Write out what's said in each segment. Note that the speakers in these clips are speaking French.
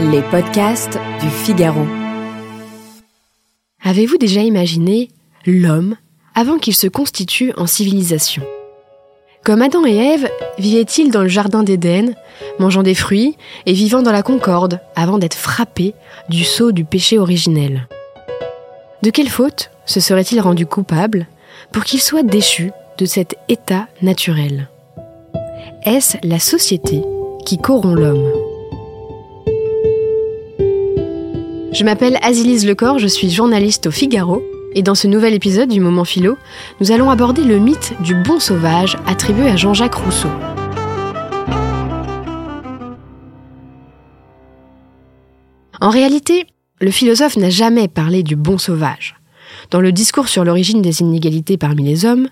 Les podcasts du Figaro. Avez-vous déjà imaginé l'homme avant qu'il se constitue en civilisation? Comme Adam et Ève, vivaient-ils dans le jardin d'Éden, mangeant des fruits et vivant dans la concorde avant d'être frappés du sceau du péché originel? De quelle faute se serait-il rendu coupable pour qu'il soit déchu de cet état naturel? Est-ce la société qui corrompt l'homme? Je m'appelle Azilise Lecor, je suis journaliste au Figaro, et dans ce nouvel épisode du Moment Philo, nous allons aborder le mythe du bon sauvage attribué à Jean-Jacques Rousseau. En réalité, le philosophe n'a jamais parlé du bon sauvage. Dans le discours sur l'origine des inégalités parmi les hommes,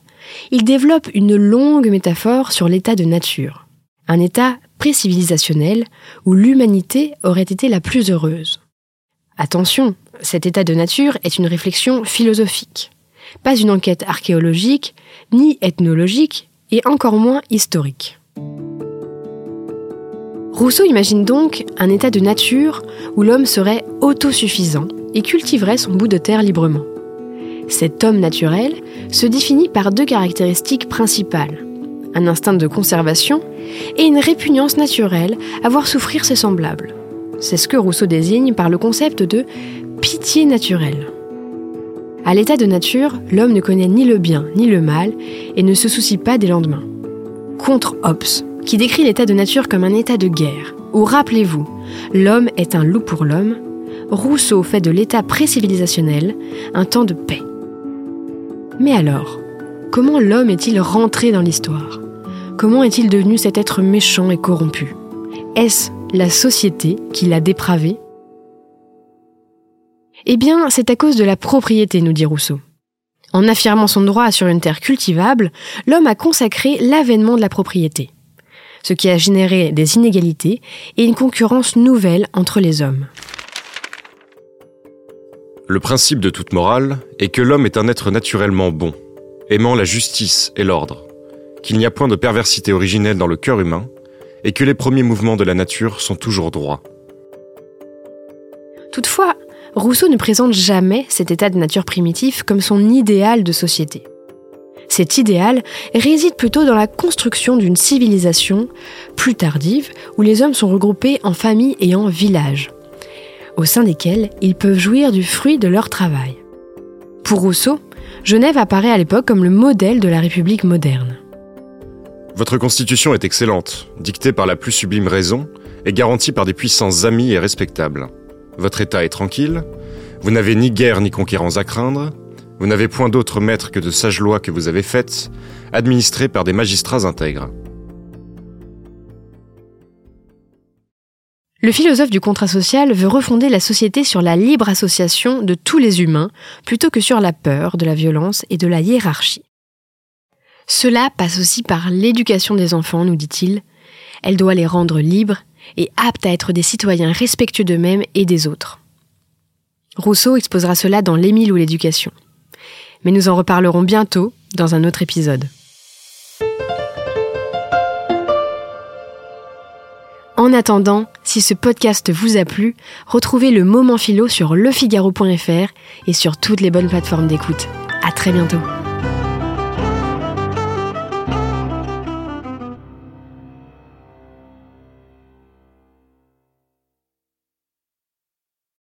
il développe une longue métaphore sur l'état de nature, un état pré-civilisationnel où l'humanité aurait été la plus heureuse. Attention, cet état de nature est une réflexion philosophique, pas une enquête archéologique, ni ethnologique, et encore moins historique. Rousseau imagine donc un état de nature où l'homme serait autosuffisant et cultiverait son bout de terre librement. Cet homme naturel se définit par deux caractéristiques principales, un instinct de conservation et une répugnance naturelle à voir souffrir ses semblables. C'est ce que Rousseau désigne par le concept de pitié naturelle. À l'état de nature, l'homme ne connaît ni le bien ni le mal et ne se soucie pas des lendemains. Contre Hobbes, qui décrit l'état de nature comme un état de guerre, où, rappelez-vous, l'homme est un loup pour l'homme, Rousseau fait de l'état pré-civilisationnel un temps de paix. Mais alors, comment l'homme est-il rentré dans l'histoire? Comment est-il devenu cet être méchant et corrompu? Est-ce la société qui l'a dépravé? Eh bien, c'est à cause de la propriété, nous dit Rousseau. En affirmant son droit sur une terre cultivable, l'homme a consacré l'avènement de la propriété, ce qui a généré des inégalités et une concurrence nouvelle entre les hommes. Le principe de toute morale est que l'homme est un être naturellement bon, aimant la justice et l'ordre, qu'il n'y a point de perversité originelle dans le cœur humain, et que les premiers mouvements de la nature sont toujours droits. Toutefois, Rousseau ne présente jamais cet état de nature primitif comme son idéal de société. Cet idéal réside plutôt dans la construction d'une civilisation plus tardive où les hommes sont regroupés en familles et en villages, au sein desquels ils peuvent jouir du fruit de leur travail. Pour Rousseau, Genève apparaît à l'époque comme le modèle de la République moderne. Votre constitution est excellente, dictée par la plus sublime raison et garantie par des puissances amies et respectables. Votre État est tranquille, vous n'avez ni guerre ni conquérants à craindre, vous n'avez point d'autre maître que de sages lois que vous avez faites, administrées par des magistrats intègres. Le philosophe du contrat social veut refonder la société sur la libre association de tous les humains plutôt que sur la peur, de la violence et de la hiérarchie. Cela passe aussi par l'éducation des enfants, nous dit-il. Elle doit les rendre libres et aptes à être des citoyens respectueux d'eux-mêmes et des autres. Rousseau exposera cela dans L'Émile ou l'éducation. Mais nous en reparlerons bientôt dans un autre épisode. En attendant, si ce podcast vous a plu, retrouvez le moment philo sur lefigaro.fr et sur toutes les bonnes plateformes d'écoute. À très bientôt.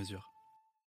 mesure.